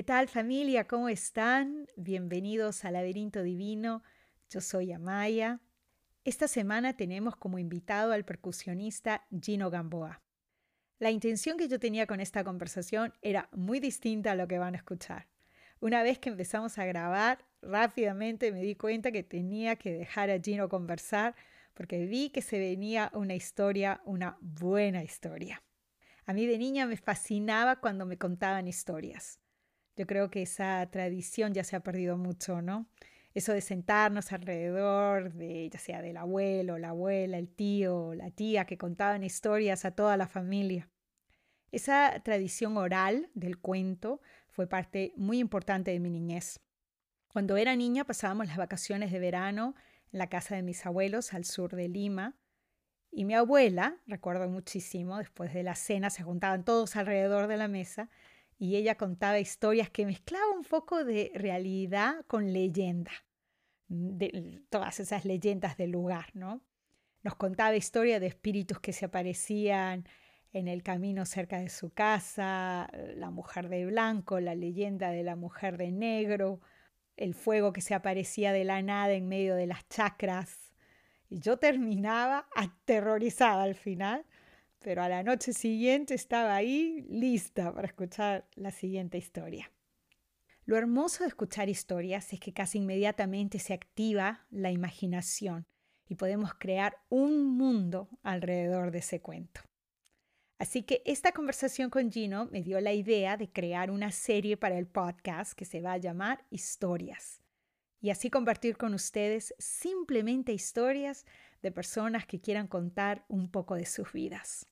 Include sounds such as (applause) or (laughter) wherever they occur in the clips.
¿Qué tal familia? ¿Cómo están? Bienvenidos al Laberinto Divino. Yo soy Amaya. Esta semana tenemos como invitado al percusionista Gino Gamboa. La intención que yo tenía con esta conversación era muy distinta a lo que van a escuchar. Una vez que empezamos a grabar, rápidamente me di cuenta que tenía que dejar a Gino conversar porque vi que se venía una historia, una buena historia. A mí de niña me fascinaba cuando me contaban historias. Yo creo que esa tradición ya se ha perdido mucho, ¿no? Eso de sentarnos alrededor de, ya sea del abuelo, la abuela, el tío, la tía, que contaban historias a toda la familia. Esa tradición oral del cuento fue parte muy importante de mi niñez. Cuando era niña pasábamos las vacaciones de verano en la casa de mis abuelos al sur de Lima. Y mi abuela, recuerdo muchísimo, después de la cena se juntaban todos alrededor de la mesa y ella contaba historias que mezclaban un poco de realidad con leyenda, de todas esas leyendas del lugar, ¿no? Nos contaba historias de espíritus que se aparecían en el camino cerca de su casa, la mujer de blanco, la leyenda de la mujer de negro, el fuego que se aparecía de la nada en medio de las chacras. Y yo terminaba (laughs) aterrorizada al final pero a la noche siguiente estaba ahí lista para escuchar la siguiente historia. Lo hermoso de escuchar historias es que casi inmediatamente se activa la imaginación y podemos crear un mundo alrededor de ese cuento. Así que esta conversación con Gino me dio la idea de crear una serie para el podcast que se va a llamar Historias y así compartir con ustedes simplemente historias de personas que quieran contar un poco de sus vidas.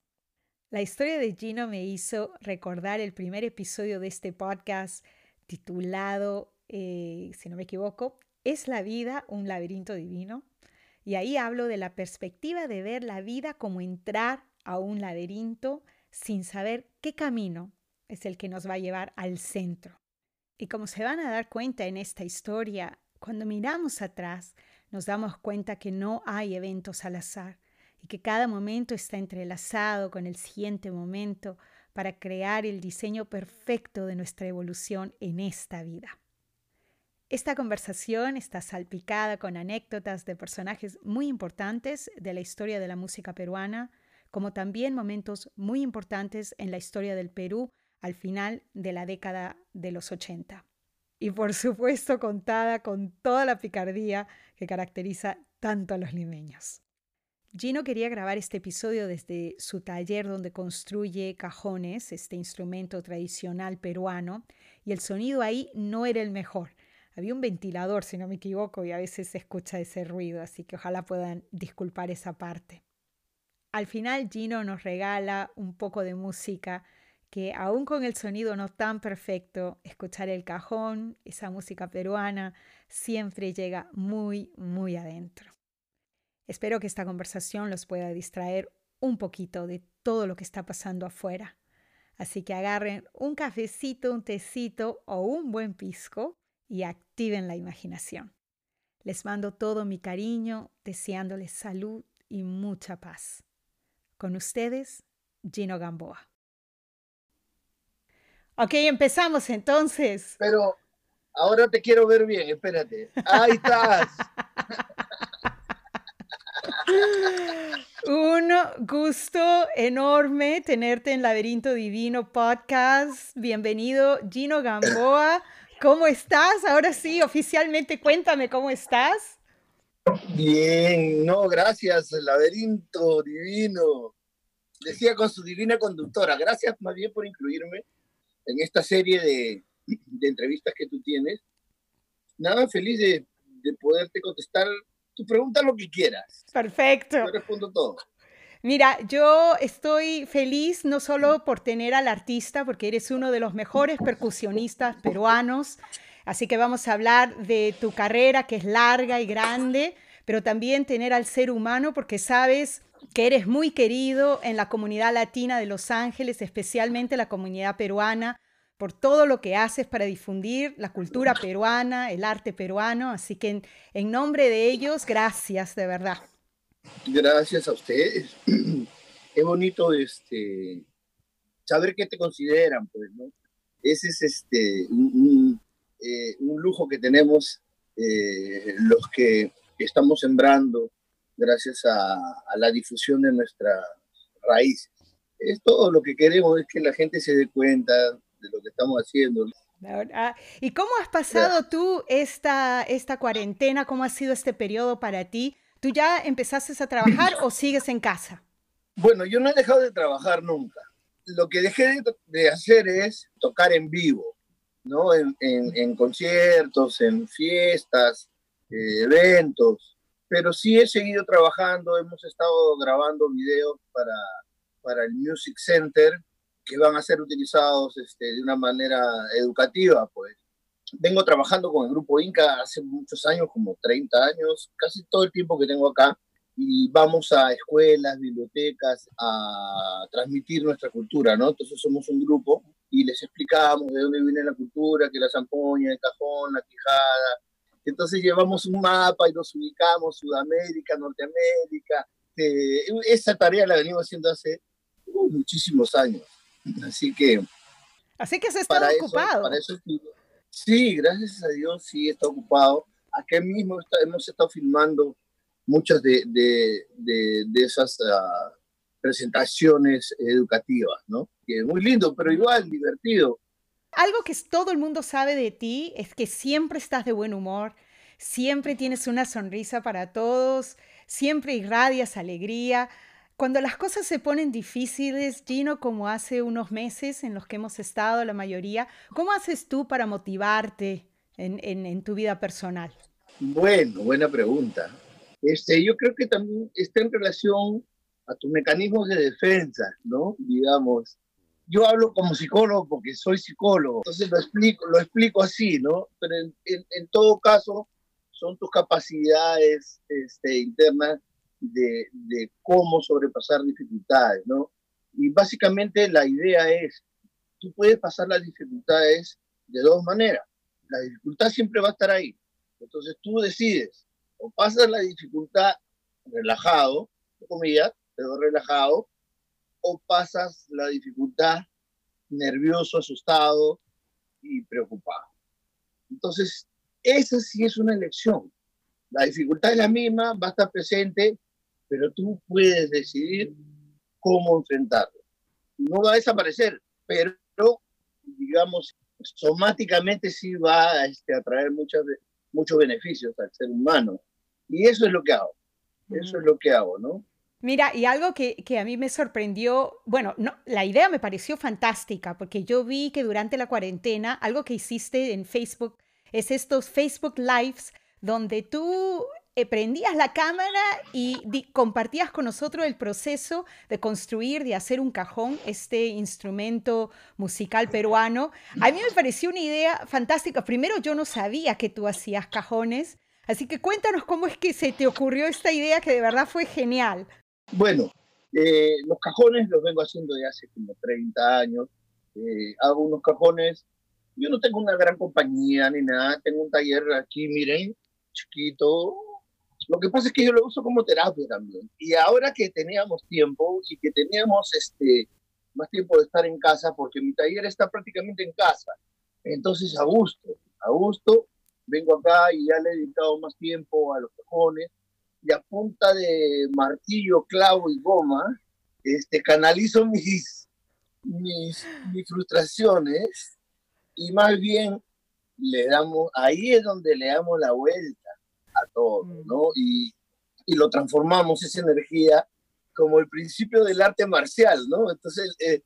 La historia de Gino me hizo recordar el primer episodio de este podcast titulado, eh, si no me equivoco, ¿Es la vida un laberinto divino? Y ahí hablo de la perspectiva de ver la vida como entrar a un laberinto sin saber qué camino es el que nos va a llevar al centro. Y como se van a dar cuenta en esta historia, cuando miramos atrás, nos damos cuenta que no hay eventos al azar, y que cada momento está entrelazado con el siguiente momento para crear el diseño perfecto de nuestra evolución en esta vida. Esta conversación está salpicada con anécdotas de personajes muy importantes de la historia de la música peruana, como también momentos muy importantes en la historia del Perú al final de la década de los 80. Y por supuesto contada con toda la picardía que caracteriza tanto a los limeños. Gino quería grabar este episodio desde su taller donde construye cajones, este instrumento tradicional peruano, y el sonido ahí no era el mejor. Había un ventilador, si no me equivoco, y a veces se escucha ese ruido, así que ojalá puedan disculpar esa parte. Al final Gino nos regala un poco de música que aún con el sonido no tan perfecto, escuchar el cajón, esa música peruana, siempre llega muy, muy adentro. Espero que esta conversación los pueda distraer un poquito de todo lo que está pasando afuera. Así que agarren un cafecito, un tecito o un buen pisco y activen la imaginación. Les mando todo mi cariño, deseándoles salud y mucha paz. Con ustedes, Gino Gamboa. Ok, empezamos entonces. Pero ahora te quiero ver bien, espérate. Ahí estás. (laughs) Un gusto enorme tenerte en Laberinto Divino Podcast. Bienvenido, Gino Gamboa. ¿Cómo estás? Ahora sí, oficialmente cuéntame cómo estás. Bien, no, gracias, Laberinto Divino. Decía con su divina conductora, gracias más bien por incluirme en esta serie de, de entrevistas que tú tienes. Nada, feliz de, de poderte contestar tu pregunta lo que quieras. Perfecto. Yo respondo todo. Mira, yo estoy feliz no solo por tener al artista, porque eres uno de los mejores percusionistas peruanos, así que vamos a hablar de tu carrera que es larga y grande, pero también tener al ser humano porque sabes que eres muy querido en la comunidad latina de Los Ángeles, especialmente la comunidad peruana, por todo lo que haces para difundir la cultura peruana, el arte peruano, así que en, nombre de ellos, gracias de verdad. Gracias a ustedes. (clears throat) Es bonito este, saber qué te consideran, pues, ¿no? Ese es este, un, eh, lujo que tenemos eh, los que estamos sembrando gracias a, a, la difusión de nuestras raíces. Es todo lo que queremos, es que la gente se dé cuenta de lo que estamos haciendo. ¿Y cómo has pasado tú esta, esta cuarentena? ¿Cómo ha sido este periodo para ti? ¿Tú ya empezaste a trabajar o sigues en casa? Bueno, yo no he dejado de trabajar nunca. Lo que dejé de, de hacer es tocar en vivo, ¿no? En, en, en conciertos, en fiestas, eh, eventos. Pero sí he seguido trabajando, hemos estado grabando videos para, para el Music Center que van a ser utilizados este, de una manera educativa, pues vengo trabajando con el grupo Inca hace muchos años, como 30 años, casi todo el tiempo que tengo acá, y vamos a escuelas, bibliotecas a transmitir nuestra cultura, ¿no? Entonces somos un grupo y les explicamos de dónde viene la cultura, que la zampoña, el cajón, la quijada. Entonces llevamos un mapa y nos ubicamos, Sudamérica, Norteamérica. Eh, esa tarea la venimos haciendo hace uh, muchísimos años. Así que... Así que se está ocupado. Eso, para eso Sí, gracias a Dios sí está ocupado. Aquí mismo está, hemos estado filmando muchas de, de, de, de esas uh, presentaciones educativas, ¿no? Que es muy lindo, pero igual divertido. Algo que todo el mundo sabe de ti es que siempre estás de buen humor, siempre tienes una sonrisa para todos, siempre irradias alegría. Cuando las cosas se ponen difíciles, Gino, como hace unos meses en los que hemos estado la mayoría, ¿cómo haces tú para motivarte en, en, en tu vida personal? Bueno, buena pregunta. Este, yo creo que también está en relación a tus mecanismos de defensa, ¿no? Digamos, yo hablo como psicólogo porque soy psicólogo, entonces lo explico, lo explico así, ¿no? Pero en, todo caso son tus capacidades este, internas de, de, cómo sobrepasar dificultades, ¿no? Y básicamente la idea es, tú puedes pasar las dificultades de dos maneras. La dificultad siempre va a estar ahí. Entonces tú decides, o pasas la dificultad relajado, comillas, pero relajado, o pasas la dificultad nervioso, asustado y preocupado. Entonces, esa sí es una elección. La dificultad es la misma, va a estar presente, pero tú puedes decidir cómo enfrentarlo. No va a desaparecer, pero digamos, somáticamente sí va este, a traer muchas, muchos beneficios al ser humano. Y eso es lo que hago. Eso es lo que hago, ¿no? Mira, y algo que, que, a mí me sorprendió, bueno, no, la idea me pareció fantástica, porque yo vi que durante la cuarentena, algo que hiciste en Facebook es estos Facebook Lives, donde tú eh, prendías la cámara y compartías con nosotros el proceso de construir, de hacer un cajón, este instrumento musical peruano. A mí me pareció una idea fantástica. Primero, yo no sabía que tú hacías cajones, así que cuéntanos cómo es que se te ocurrió esta idea que de verdad fue genial. Bueno, eh, los cajones los vengo haciendo de hace como 30 años. Eh, hago unos cajones. Yo no tengo una gran compañía ni nada. Tengo un taller aquí, miren, chiquito, lo que pasa es que yo lo uso como terapia también. Y ahora que teníamos tiempo y que teníamos este, más tiempo de estar en casa, porque mi taller está prácticamente en casa, entonces a gusto, a gusto, vengo acá y ya le he dedicado más tiempo a los cajones y a punta de martillo, clavo y goma, este, canalizo mis, mis, mis frustraciones y más bien le damos, ahí es donde le damos la vuelta a todo, ¿no? Y, y lo transformamos, esa energía, como el principio del arte marcial, ¿no? Entonces, eh,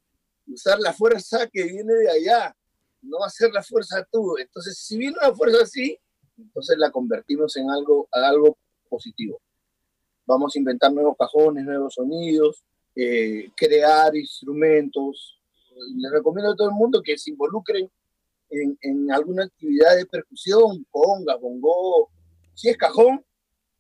usar la fuerza que viene de allá, no hacer la fuerza tú. Entonces, si viene una fuerza así, entonces la convertimos en algo, algo positivo. Vamos a inventar nuevos cajones, nuevos sonidos, eh, crear instrumentos. Les recomiendo a todo el mundo que se involucren en, en alguna actividad de percusión, conga, bongo. Si es cajón,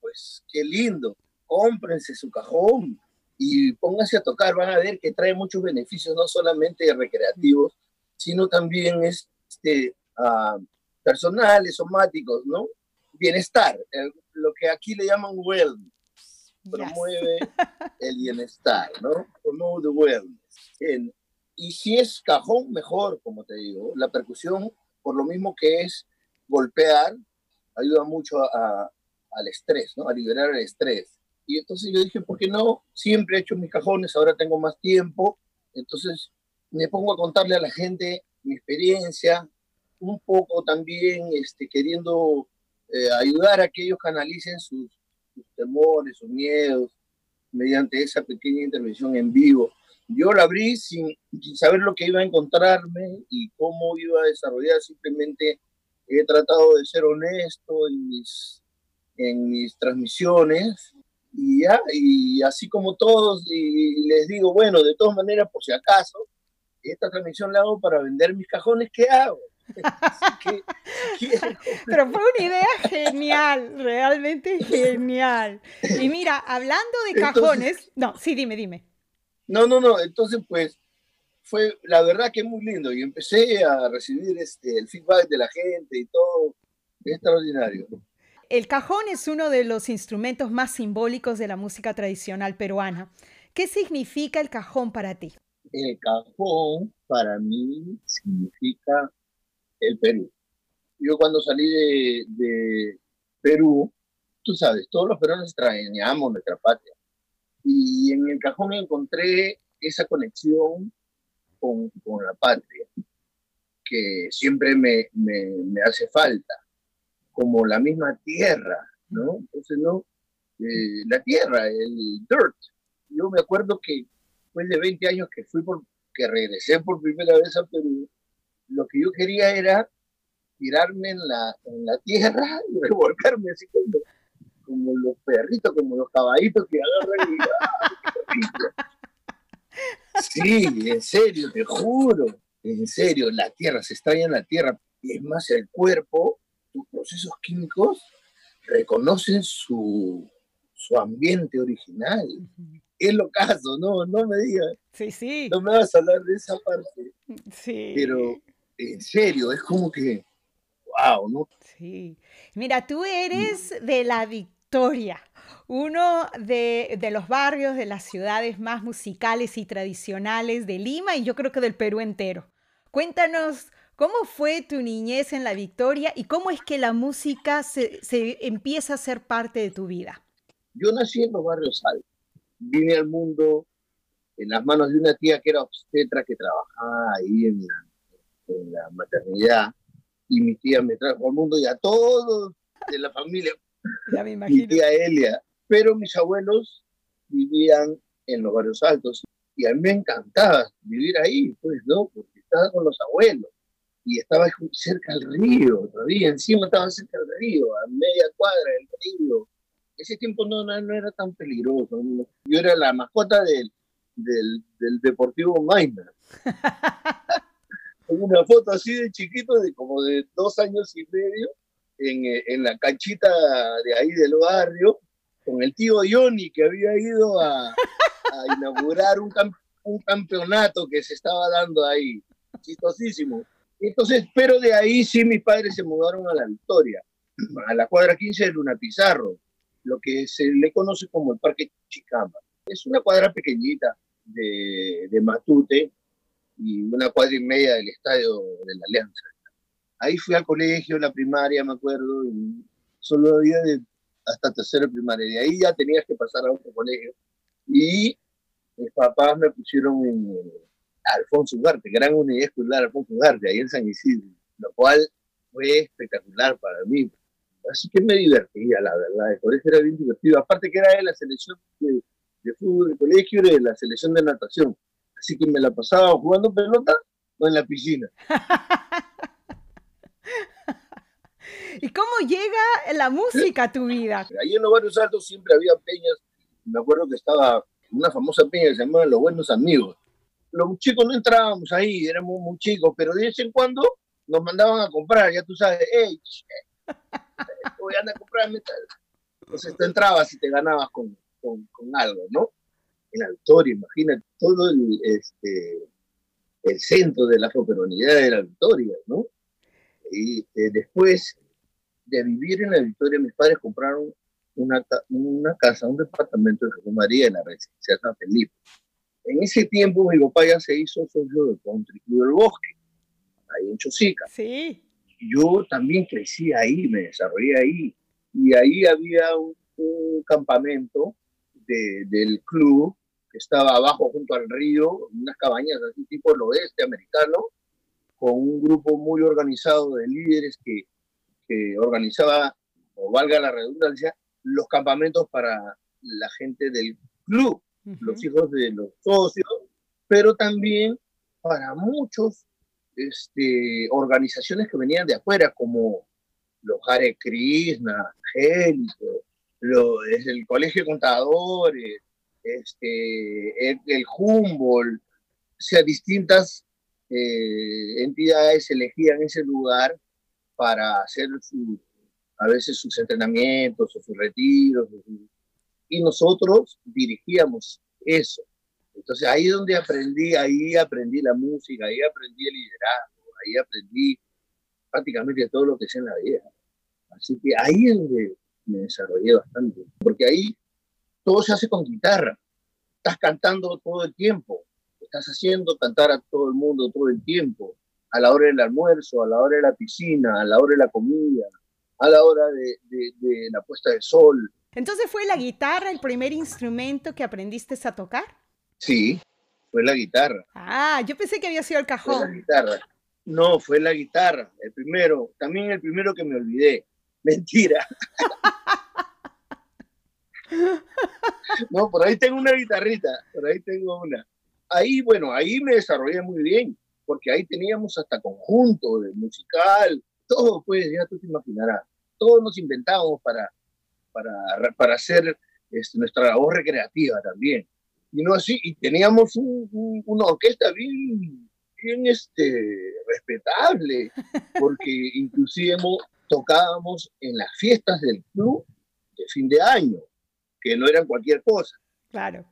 pues qué lindo. Cómprense su cajón y pónganse a tocar. Van a ver que trae muchos beneficios, no solamente recreativos, sino también este, uh, personales, somáticos, ¿no? Bienestar, lo que aquí le llaman wellness. Promueve (laughs) el bienestar, ¿no? Promueve the wellness. y si es cajón, mejor, como te digo. La percusión, por lo mismo que es golpear, ayuda mucho a, al estrés, ¿no? A liberar el estrés. Y entonces yo dije, ¿por qué no? Siempre he hecho mis cajones, ahora tengo más tiempo. Entonces me pongo a contarle a la gente mi experiencia, un poco también este, queriendo eh, ayudar a que ellos canalicen sus, temores, sus miedos, mediante esa pequeña intervención en vivo. Yo la abrí sin, sin, saber lo que iba a encontrarme y cómo iba a desarrollar, simplemente he tratado de ser honesto en mis, en mis transmisiones y ya, y así como todos, y les digo, bueno, de todas maneras, por si acaso, esta transmisión la hago para vender mis cajones, ¿qué hago? Pero fue una idea genial, realmente genial. Y mira, hablando de cajones, no, sí, dime, dime. No, no, no, entonces pues fue la verdad que es muy lindo y empecé a recibir este, el feedback de la gente y todo, extraordinario. El cajón es uno de los instrumentos más simbólicos de la música tradicional peruana. ¿Qué significa el cajón para ti? El cajón para mí significa el Perú. Yo cuando salí de, Perú, tú sabes, todos los peruanos extrañamos nuestra patria. Y en el cajón encontré esa conexión con, la patria, que siempre me, hace falta, como la misma tierra, ¿no? Entonces, ¿no? Eh, la tierra, el dirt. Yo me acuerdo que después de 20 años que fui por, que regresé por primera vez a Perú, lo que yo quería era tirarme en la, en la tierra (laughs) y revolcarme así como, como los perritos, como los caballitos que agarran y Sí, en serio, te juro, en serio, la tierra, se extraña en la tierra. Y es más, el cuerpo, tus procesos químicos reconocen su, su ambiente original. Es lo caso, no, no me digas. Sí, sí. No me vas a hablar de esa parte. Sí. Pero en serio, es como que, wow, ¿no? Sí. Mira, tú eres de la Victoria, uno de, de, los barrios, de las ciudades más musicales y tradicionales de Lima y yo creo que del Perú entero. Cuéntanos cómo fue tu niñez en la Victoria y cómo es que la música se, se empieza a ser parte de tu vida. Yo nací en los barrios altos. Vine al mundo en las manos de una tía que era obstetra que trabajaba ahí en la en la maternidad y mi tía me trajo al mundo y a todos de la familia. Ya me imagino. Mi tía Elia. Pero mis abuelos vivían en los barrios altos y a mí me encantaba vivir ahí, pues, ¿no? Porque estaba con los abuelos y estaba cerca del río, todavía encima estaba cerca del río, a media cuadra del río. Ese tiempo no, no, era tan peligroso. Yo era la mascota del, del, del Deportivo Maina. (laughs) una foto así de chiquito, de como de dos años y medio, en, eh, en la canchita de ahí del barrio, con el tío Johnny que había ido a, inaugurar un, un, campeonato que se estaba dando ahí, chistosísimo. Entonces, pero de ahí sí mis padres se mudaron a la Victoria, a la cuadra 15 de Luna Pizarro, lo que se le conoce como el Parque Chicama. Es una cuadra pequeñita de, de Matute, y una cuadra y media del estadio de la Alianza. Ahí fui al colegio, la primaria, me acuerdo, y solo había de, hasta tercera primaria. De ahí ya tenías que pasar a otro colegio. Y mis papás me pusieron en Alfonso Ugarte, Gran Unidad Escolar Alfonso Ugarte, ahí en San Isidro, lo cual fue espectacular para mí. Así que me divertía, la verdad. El colegio era bien divertido. Aparte que era de la selección de, de fútbol de colegio y de la selección de natación. Así que me la pasaba jugando pelota o en la piscina. (laughs) ¿Y cómo llega la música a tu vida? Ahí en los barrios altos siempre había peñas. Me acuerdo que estaba una famosa peña que se llamaba Los Buenos Amigos. Los chicos no entrábamos ahí, éramos muy chicos, pero de vez en cuando nos mandaban a comprar, ya tú sabes, hey, (laughs) voy a andar a comprar metal. Entonces tú entrabas y te ganabas con, con, con algo, ¿no? En la Victoria, imagínate, todo el, este, el centro de la afroperonidad de la Victoria, ¿no? Y eh, después de vivir en la Victoria, mis padres compraron una, una casa, un departamento de Jesús María en la residencia San Felipe. En ese tiempo mi papá ya se hizo socio del Country Club del Bosque, ahí en Chosica. Sí. Yo también crecí ahí, me desarrollé ahí. Y ahí había un, campamento de, del club que estaba abajo junto al río, unas cabañas así tipo el oeste americano, con un grupo muy organizado de líderes que, que organizaba, o valga la redundancia, los campamentos para la gente del club, los hijos de los socios, pero también para muchos este, organizaciones que venían de afuera, como los Hare Krishna, Angélico, el Colegio de Contadores, este, el, Humboldt, o sea, distintas eh, entidades elegían ese lugar para hacer a veces sus entrenamientos o sus retiros. Y nosotros dirigíamos eso. Entonces ahí es donde aprendí, ahí aprendí la música, ahí aprendí el liderazgo, ahí aprendí prácticamente todo lo que sé en la vida. Así que ahí es donde me desarrollé bastante, porque ahí todo se hace con guitarra. Estás cantando todo el tiempo, estás haciendo cantar a todo el mundo todo el tiempo, a la hora del almuerzo, a la hora de la piscina, a la hora de la comida, a la hora de, de la puesta de sol. Entonces fue la guitarra el primer instrumento que aprendiste a tocar. Sí, fue la guitarra. Ah, yo pensé que había sido el cajón. Fue la guitarra. No, fue la guitarra, el primero, también el primero que me olvidé. Mentira. (laughs) (laughs) no, por ahí tengo una guitarrita, por ahí tengo una. Ahí, bueno, ahí me desarrollé muy bien, porque ahí teníamos hasta conjunto de musical, todo, pues, ya tú te imaginarás. Todos nos inventábamos para, para, para hacer este, nuestra labor recreativa también y no así, y teníamos una orquesta bien, bien este, respetable, porque inclusive tocábamos en las fiestas del club de fin de año, que no eran cualquier cosa. Claro.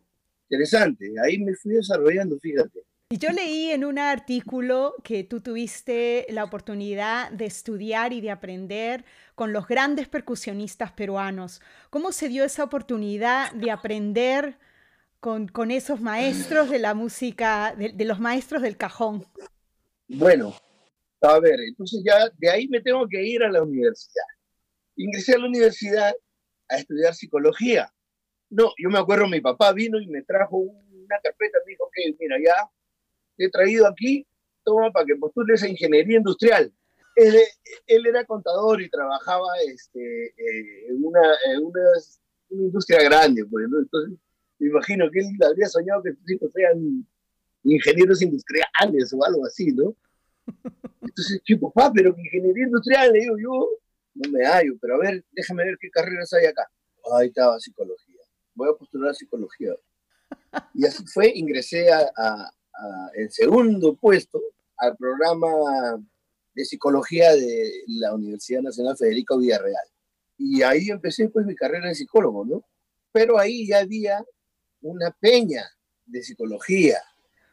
Interesante, ahí me fui desarrollando, fíjate. Y yo leí en un artículo que tú tuviste la oportunidad de estudiar y de aprender con los grandes percusionistas peruanos. ¿Cómo se dio esa oportunidad de aprender con, con esos maestros de la música, de, los maestros del cajón? Bueno, a ver, entonces ya de ahí me tengo que ir a la universidad. Ingresé a la universidad a estudiar psicología. No, yo me acuerdo, mi papá vino y me trajo una carpeta, me dijo que, mira, ya te he traído aquí, toma para que postules a ingeniería industrial. Él, él era contador y trabajaba este, eh, en, una, en una, una, industria grande, pues, ¿no? entonces me imagino que él habría soñado que sus hijos sean ingenieros industriales o algo así, ¿no? (laughs) Entonces, ¿qué papá? Pero ingeniería industrial, le digo yo, no me hallo, pero a ver, déjame ver qué carreras hay acá. Ahí estaba psicología. Voy a postular psicología. Y así fue, ingresé a, a, el segundo puesto al programa de psicología de la Universidad Nacional Federico Villarreal. Y ahí empecé pues mi carrera de psicólogo, ¿no? Pero ahí ya había una peña de psicología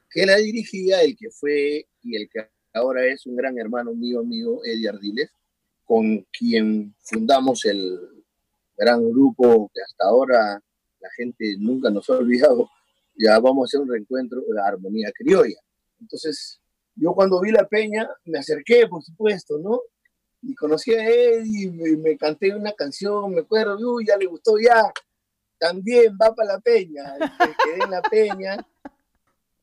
que la dirigía el que fue y el que ahora es un gran hermano mío, mío, Eddie Ardiles, con quien fundamos el gran grupo que hasta ahora la gente nunca nos ha olvidado. Ya vamos a hacer un reencuentro de la armonía criolla. Entonces, yo cuando vi la peña me acerqué, por supuesto, ¿no? Y conocí a Eddie, me, me canté una canción, me acuerdo, uy, ya le gustó ya, también va para la peña, quedé en la peña.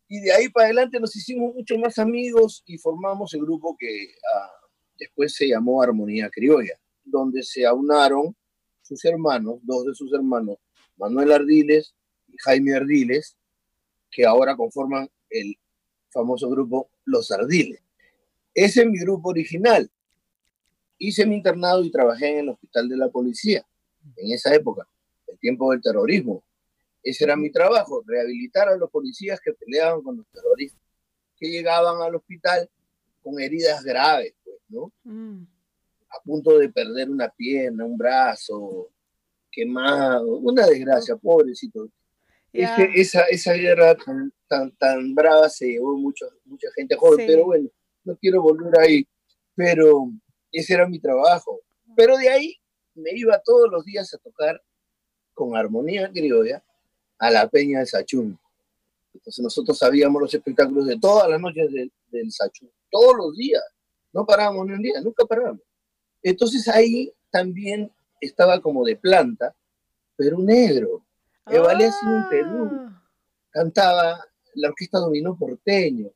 Y de ahí para adelante nos hicimos mucho más amigos y formamos el grupo que ah, después se llamó Armonía Criolla, donde se aunaron sus hermanos, dos de sus hermanos, Manuel Ardiles y Jaime Ardiles, que ahora conforman el famoso grupo Los Ardiles. Ese es mi grupo original. Hice mi internado y trabajé en el hospital de la policía en esa época, el tiempo del terrorismo. Ese era mi trabajo, rehabilitar a los policías que peleaban con los terroristas, que llegaban al hospital con heridas graves, pues, ¿no? Mm. A punto de perder una pierna, un brazo, quemado, una desgracia, pobrecito. esa, esa guerra tan, tan, tan, brava se llevó mucho, mucha gente joven, pero bueno, no quiero volver ahí. Pero ese era mi trabajo. Pero de ahí me iba todos los días a tocar con armonía criolla a la Peña de Sachún. Entonces nosotros sabíamos los espectáculos de todas las noches del, del Sachún, todos los días. No parábamos ni un día, nunca parábamos. Entonces ahí también estaba como de planta Perú Negro. Evalesio en Perú. Ah. Cantaba la orquesta dominó porteño.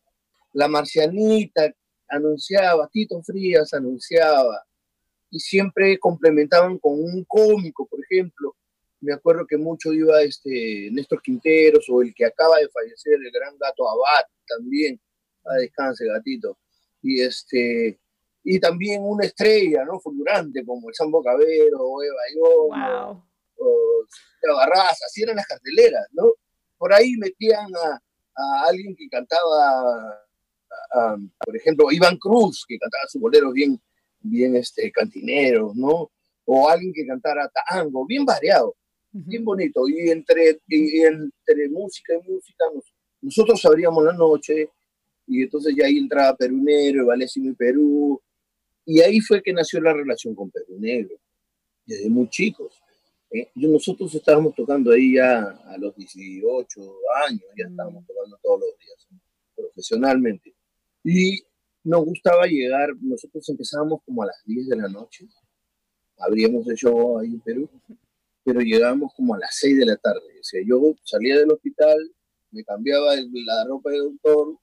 La Marcianita anunciaba, Tito Frías anunciaba. Y siempre complementaban con un cómico, por ejemplo. Me acuerdo que mucho iba este Néstor Quinteros o el que acaba de fallecer, el gran gato Abad también. A descanse, gatito. Y este y también una estrella, ¿no? Fulgurante, como el Sambo Cabero, o Eva Yono, o Barraza, así eran las carteleras, ¿no? Por ahí metían a, alguien que cantaba, por ejemplo, Iván Cruz, que cantaba sus boleros bien, bien este, cantineros, ¿no? O alguien que cantara tango, bien variado, bien bonito. Y entre, y entre música y música, nosotros abríamos la noche, y entonces ya ahí entraba Perú Negro, Valésimo y Perú, y ahí fue que nació la relación con Perú Negro, desde muy chicos. ¿eh? nosotros estábamos tocando ahí ya a los 18 años, ya estábamos tocando todos los días, profesionalmente. Y nos gustaba llegar, nosotros empezábamos como a las 10 de la noche, abríamos el show ahí en Perú, pero llegábamos como a las 6 de la tarde. O sea, yo salía del hospital, me cambiaba la ropa de doctor,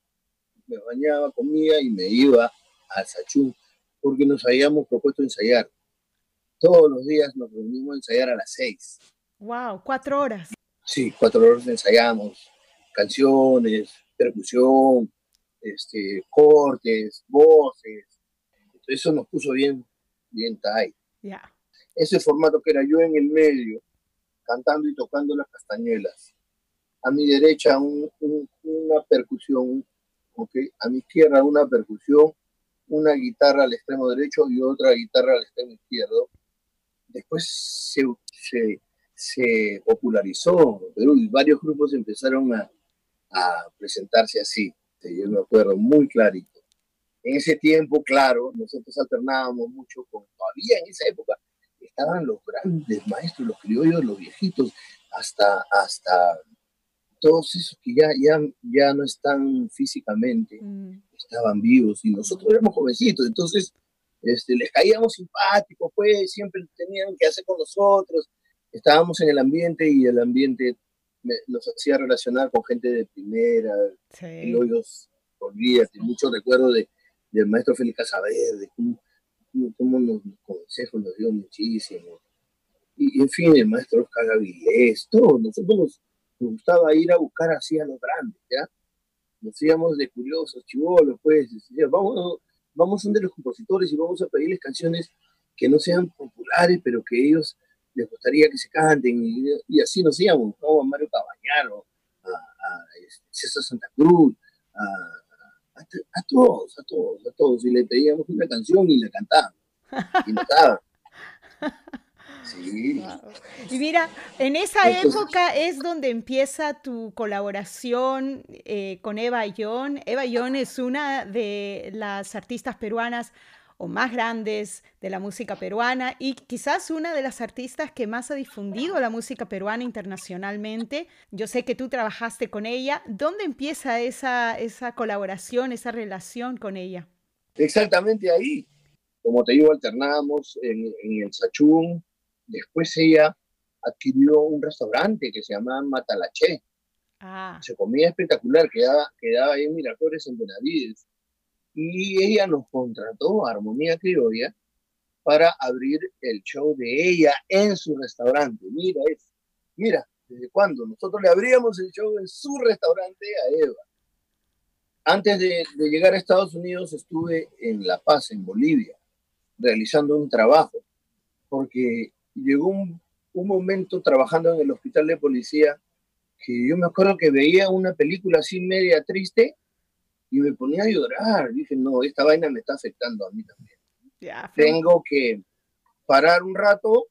me bañaba, comía y me iba al Sachú porque nos habíamos propuesto ensayar. Todos los días nos reunimos a ensayar a las seis. ¡Wow! ¿Cuatro horas? Sí, cuatro horas ensayamos canciones, percusión, este, cortes, voces. Eso nos puso bien, bien tight. Ya. Ese formato que era yo en el medio, cantando y tocando las castañuelas. A mi derecha una percusión, okay. a mi izquierda una percusión una guitarra al extremo derecho y otra guitarra al extremo izquierdo. Después se, se, se popularizó Perú y varios grupos empezaron a, a presentarse así. Yo me acuerdo muy clarito. En ese tiempo, claro, nosotros alternábamos mucho con, todavía en esa época, estaban los grandes maestros, los criollos, los viejitos, hasta, hasta todos esos que ya, ya, ya no están físicamente, mm. estaban vivos y nosotros éramos jovencitos, entonces este, les caíamos simpáticos, pues siempre tenían que hacer con nosotros, estábamos en el ambiente y el ambiente nos hacía relacionar con gente de primera, sí. ellos, olvídate, muchos recuerdos de, del maestro Félix Casaverde, cómo, cómo nos, consejos nos dio muchísimo. Y en fin, el maestro Oscar Gavilés, todos nosotros nos gustaba ir a buscar así a los grandes, ¿ya? Nos íbamos de curiosos, chivolos, pues, vamos, vamos a de los compositores y vamos a pedirles canciones que no sean populares, pero que ellos les gustaría que se canten, y, así nos íbamos, vamos a Mario Cabañaro, a, a, este, César Santa Cruz, a, a, todos, a todos, a todos, y le pedíamos una canción y la cantábamos, y notaban. (laughs) Y mira, en esa época es donde empieza tu colaboración eh, con Eva Yon. Eva Yon es una de las artistas peruanas o más grandes de la música peruana y quizás una de las artistas que más ha difundido la música peruana internacionalmente. Yo sé que tú trabajaste con ella. ¿Dónde empieza esa, esa colaboración, esa relación con ella? Exactamente ahí. Como te digo, alternamos en, en el Sachún, Después ella adquirió un restaurante que se llamaba Matalaché. Ah. Se comía espectacular, quedaba, quedaba ahí en Miraflores, en Benavides. Y ella nos contrató a Armonía Criolla para abrir el show de ella en su restaurante. Mira eso. Mira, ¿desde cuándo? Nosotros le abríamos el show en su restaurante a Eva. antes de, llegar a Estados Unidos estuve en La Paz, en Bolivia, realizando un trabajo, porque llegó un, un momento trabajando en el hospital de policía que yo me acuerdo que veía una película así media triste y me ponía a llorar. Dije, no, esta vaina me está afectando a mí también. Tengo que parar un rato,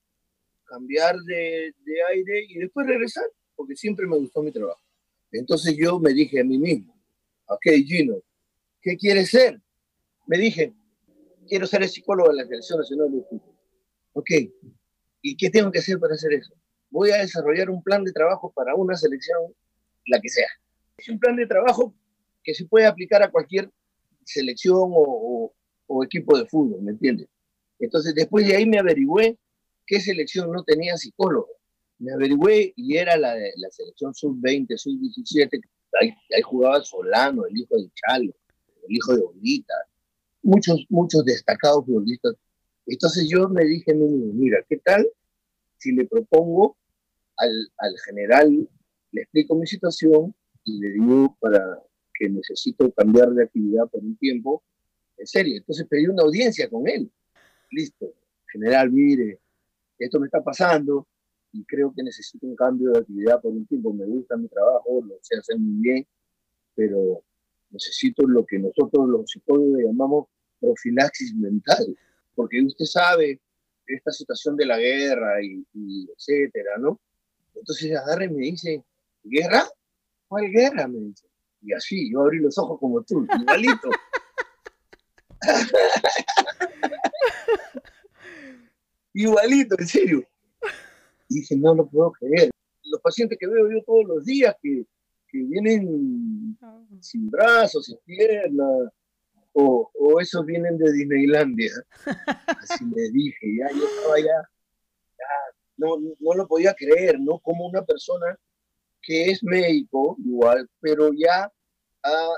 cambiar de, de, aire y después regresar, porque siempre me gustó mi trabajo. Entonces yo me dije a mí mismo, ok, Gino, ¿qué quieres ser? Me dije, quiero ser el psicólogo de la Selección Nacional de Fútbol. Ok, ¿y qué tengo que hacer para hacer eso? Voy a desarrollar un plan de trabajo para una selección, la que sea. Es un plan de trabajo que se puede aplicar a cualquier selección o, equipo de fútbol, ¿me entiendes? Entonces, después de ahí me averigüé qué selección no tenía psicólogo. Me averigüé y era la, la selección sub-20, sub-17. Ahí, ahí, jugaba Solano, el hijo de Chalo, el hijo de Bolita, muchos, muchos destacados futbolistas. Entonces yo me dije, mira, ¿qué tal si le propongo al, al general, le explico mi situación y le digo para que necesito cambiar de actividad por un tiempo, en serio. Entonces pedí una audiencia con él. Listo, general, mire, esto me está pasando y creo que necesito un cambio de actividad por un tiempo. Me gusta mi trabajo, lo sé hacer muy bien, pero necesito lo que nosotros los psicólogos llamamos profilaxis mental, porque usted sabe esta situación de la guerra y, y etcétera, ¿no? Entonces agarra y me dice, ¿guerra? ¿Cuál guerra? Me dice. Y así, yo abrí los ojos como tú, igualito. (laughs) igualito, en serio. Y dije, no lo puedo creer. Los pacientes que veo yo todos los días que, que vienen sin brazos, sin piernas, o, o, esos vienen de Disneylandia. Así me dije, ya yo estaba ya, ya no, no lo podía creer, ¿no? Como una persona que es médico igual, pero ya ha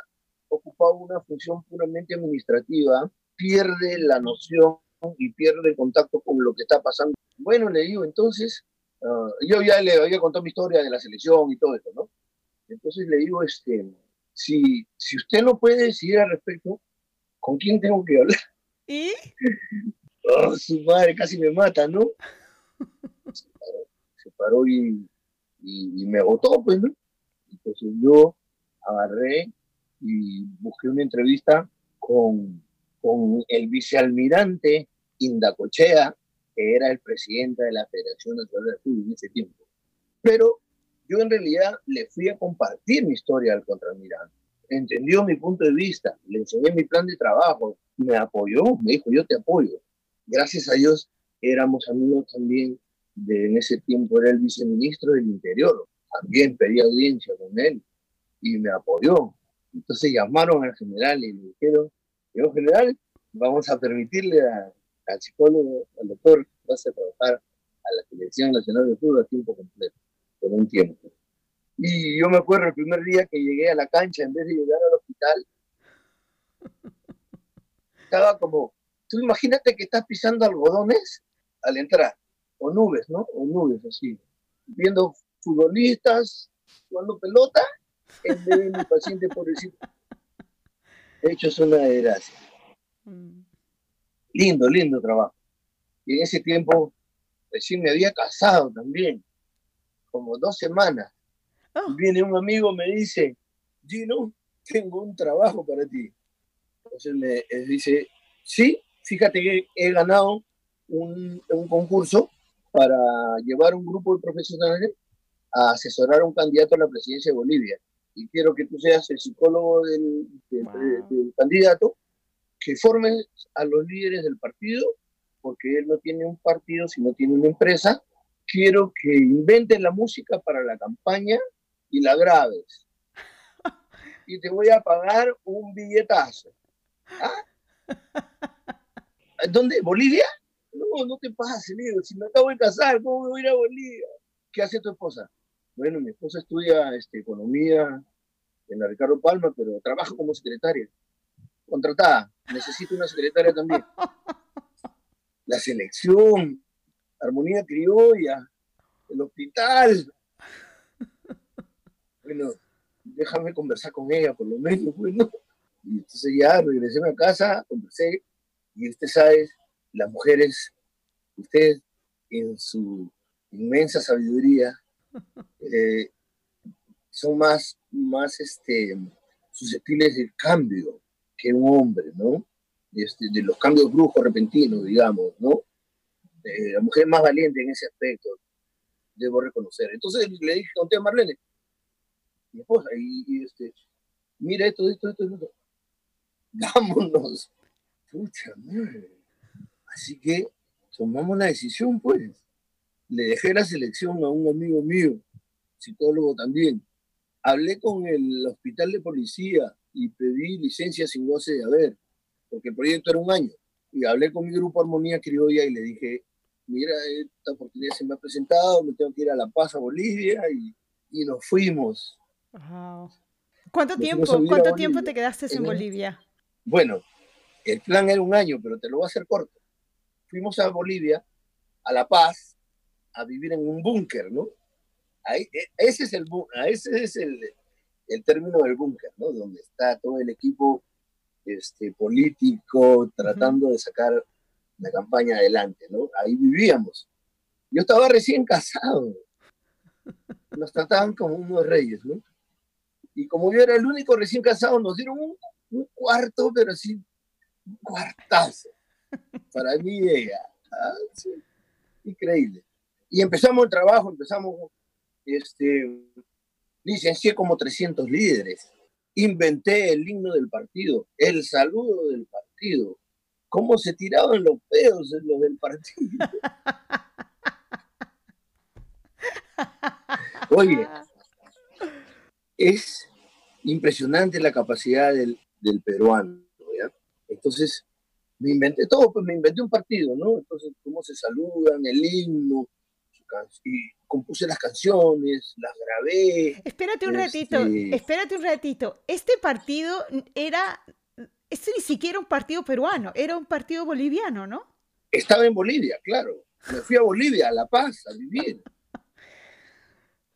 ocupado una función puramente administrativa, pierde la noción y pierde el contacto con lo que está pasando. Bueno, le digo, entonces, ah, yo ya le había contado mi historia de la selección y todo eso, ¿no? Entonces le digo, este, si, si usted no puede decidir al respecto, ¿con quién tengo que hablar? ¿Y? Oh, su madre casi me mata, ¿no? (laughs) Se paró, y, y, y, me agotó, pues, ¿no? Entonces yo agarré y busqué una entrevista con, con el vicealmirante Indacochea, que era el presidente de la Federación Nacional de Fútbol en ese tiempo. Pero yo en realidad le fui a compartir mi historia al contraalmirante. Entendió mi punto de vista, le enseñé mi plan de trabajo, me apoyó, me dijo, yo te apoyo. Gracias a Dios éramos amigos también de en ese tiempo, era el viceministro del Interior. También pedí audiencia con él y me apoyó. Entonces llamaron al general y le dijeron, señor general, vamos a permitirle al psicólogo, al doctor, vas a trabajar a la Selección Nacional de Fútbol a tiempo completo, por un tiempo. Y yo me acuerdo el primer día que llegué a la cancha, en vez de llegar al hospital, estaba como, tú imagínate que estás pisando algodones al entrar, o nubes, ¿no? O nubes así, viendo futbolistas jugando pelota en vez de mi paciente pobrecito. Hecho es una desgracia. Mm. Lindo, lindo trabajo. Y en ese tiempo recién me había casado también, como dos semanas. Oh. Viene un amigo, me dice, Gino, tengo un trabajo para ti. Entonces me dice, sí, fíjate que he ganado un, un concurso para llevar un grupo de profesionales a asesorar a un candidato a la presidencia de Bolivia y quiero que tú seas el psicólogo del, candidato, que formes a los líderes del partido, porque él no tiene un partido, sino tiene una empresa. Quiero que inventen la música para la campaña y la grabes. Y te voy a pagar un billetazo. ¿Ah? ¿Dónde? ¿Bolivia? No, no te pases, digo, si me acabo de casar, ¿cómo voy a ir a Bolivia? ¿Qué hace tu esposa? Bueno, mi esposa estudia este, economía en la Ricardo Palma, pero trabaja como secretaria. Contratada. Necesito una secretaria también. La selección, armonía criolla, el hospital. Bueno, déjame conversar con ella por lo menos. Bueno, Y entonces ya regresé a casa, conversé, y usted sabe, las mujeres, usted en su inmensa sabiduría, (laughs) eh, son más, más este, susceptibles del cambio que un hombre, ¿no? Este, de los cambios bruscos, repentinos, digamos, ¿no? Eh, la mujer más valiente en ese aspecto, debo reconocer. Entonces le dije a Marlene, mi esposa, y, este, mira esto, esto, esto, esto, (laughs) vámonos. Pucha madre. Así que tomamos la decisión, pues. Le dejé la selección a un amigo mío, psicólogo también. Hablé con el hospital de policía y pedí licencia sin goce de haber, porque el proyecto era un año. Y hablé con mi grupo Armonía Criolla y le dije, mira, esta oportunidad se me ha presentado, me tengo que ir a La Paz, a Bolivia, y, y nos fuimos. ¿Cuánto tiempo, ¿cuánto tiempo te quedaste en, Bolivia? Bueno, el plan era un año, pero te lo voy a hacer corto. Fuimos a Bolivia, a La Paz, a vivir en un búnker, ¿no? Ahí, e, ese es el, ese es el, el término del búnker, ¿no? Donde está todo el equipo este, político tratando de sacar la campaña adelante, ¿no? Ahí vivíamos. Yo estaba recién casado. Nos trataban como unos reyes, ¿no? Y como yo era el único recién casado, nos dieron un, cuarto, pero así, un cuartazo. Para mí, ella. Ah, Increíble. Y empezamos el trabajo, empezamos, este, licencié como 300 líderes. Inventé el himno del partido, el saludo del partido, cómo se tiraban los pedos en los del partido. (laughs) Oye, es impresionante la capacidad del, peruano. Entonces, me inventé todo, pues me inventé un partido, ¿no? Entonces, cómo se saludan, el himno, y compuse las canciones, las grabé. Espérate un ratito, este espérate un ratito. Este partido era este ni siquiera un partido peruano, era un partido boliviano, ¿no? Estaba en Bolivia, claro. Me fui a Bolivia, a La Paz, a vivir.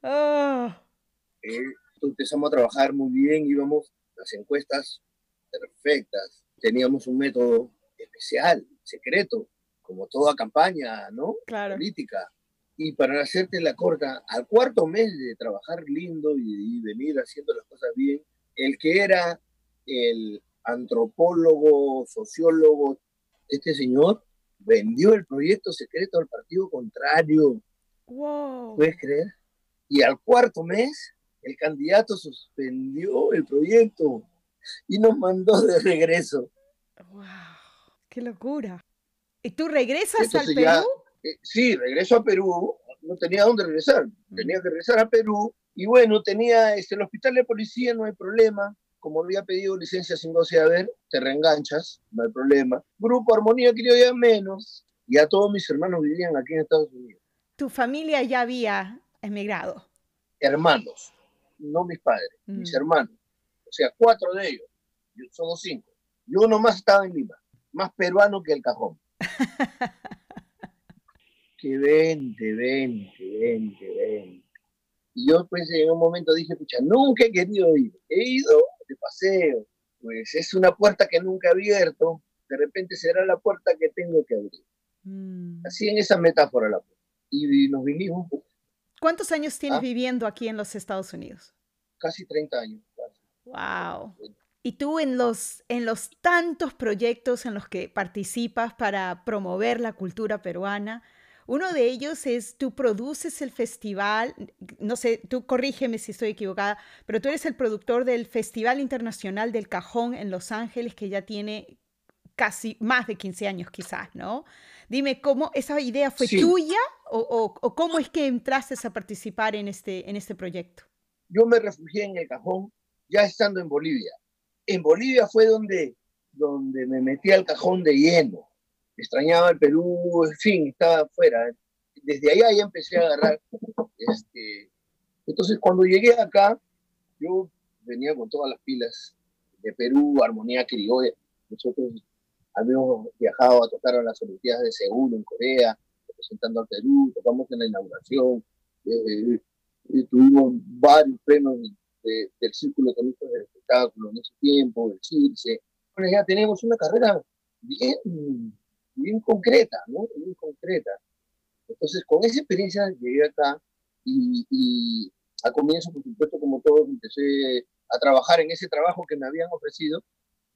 (laughs) Eh, empezamos a trabajar muy bien, íbamos las encuestas perfectas, teníamos un método especial, secreto, como toda campaña, ¿no? Claro. Política. Y para hacerte la corta, al cuarto mes de trabajar lindo y, y venir haciendo las cosas bien, el que era el antropólogo, sociólogo, este señor vendió el proyecto secreto al partido contrario. ¿Puedes creer? Y al cuarto mes, el candidato suspendió el proyecto y nos mandó de regreso. ¡Wow! ¡Qué locura! ¿Y tú regresas al Perú? Eh, sí, regreso a Perú. No tenía dónde regresar. Mm. Tenía que regresar a Perú. Y bueno, tenía este, el hospital de policía, no hay problema como había pedido licencia sin goce de haber, te reenganchas, no hay problema. Grupo Armonía ya menos, y a todos mis hermanos vivían aquí en Estados Unidos. ¿Tu familia ya había emigrado? Hermanos, no mis padres, mis mm. hermanos. O sea, cuatro de ellos, somos cinco. Y uno más estaba en Lima, más peruano que el cajón. (laughs) que vente, vente, vente, vente. Y yo pues en un momento dije, pucha, nunca he querido ir. He ido de paseo, pues es una puerta que nunca he abierto, de repente será la puerta que tengo que abrir. Mm. Así en esa metáfora la Y nos vinimos. ¿Cuántos años tienes ah. viviendo aquí en los Estados Unidos? Casi 30 años. Wow. Y tú en los, en los tantos proyectos en los que participas para promover la cultura peruana, uno de ellos es, tú produces el festival, no sé, tú corrígeme si estoy equivocada, pero tú eres el productor del Festival Internacional del Cajón en Los Ángeles, que ya tiene casi más de 15 años quizás, ¿no? Dime, ¿cómo esa idea fue tuya o, cómo es que entraste a participar en este, en este proyecto? Yo me refugié en el Cajón ya estando en Bolivia. En Bolivia fue donde, donde me metí al Cajón de lleno extrañaba el Perú, en fin, estaba afuera. Desde allá ya empecé a agarrar. Este, entonces, cuando llegué acá, yo venía con todas las pilas de Perú, Armonía Criolla. Nosotros habíamos viajado a tocar a las Olimpiadas de Seúl en Corea, representando al Perú, tocamos en la inauguración, eh, tuvimos varios premios del Círculo Económico del Espectáculo en ese tiempo, el CIRCE. Bueno, ya tenemos una carrera bien, bien concreta, ¿no? Bien concreta. Entonces, con esa experiencia llegué acá y, y a comienzo, por supuesto, como todos, empecé a trabajar en ese trabajo que me habían ofrecido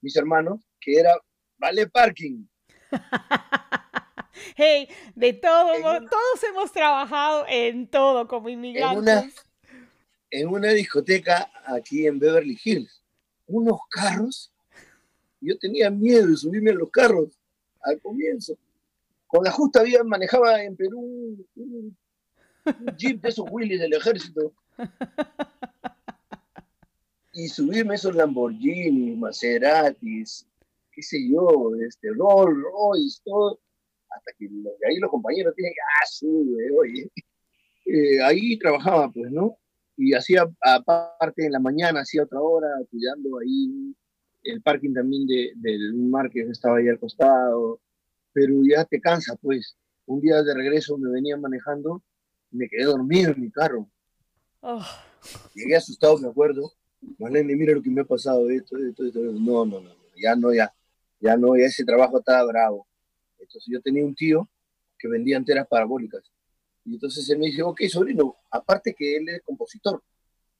mis hermanos, que era Vale Parking. (laughs) hey, de todo, todos hemos trabajado en todo como inmigrantes. En una, discoteca aquí en Beverly Hills, unos carros, yo tenía miedo de subirme a los carros al comienzo. Con la justa vida manejaba en Perú un, un jeep de esos Willys del ejército (laughs) y subirme esos Lamborghini, Maseratis, qué sé yo, este, Rolls Royce, todo, hasta que ahí los compañeros tienen ah, sube, oye. Eh, ahí trabajaba, pues, ¿no? Y hacía, aparte, en la mañana, hacía otra hora, cuidando ahí el parking también de, del mar que estaba ahí al costado, pero ya te cansa, pues. Un día de regreso me venía manejando y me quedé dormido en mi carro. Oh. Llegué asustado, me acuerdo, Marlene, mira lo que me ha pasado, esto, esto, esto. No, no, no, ya no, ya, ya no, ese trabajo estaba bravo. Entonces yo tenía un tío que vendía antenas parabólicas. Y entonces él me dice, ok, sobrino, aparte que él es compositor,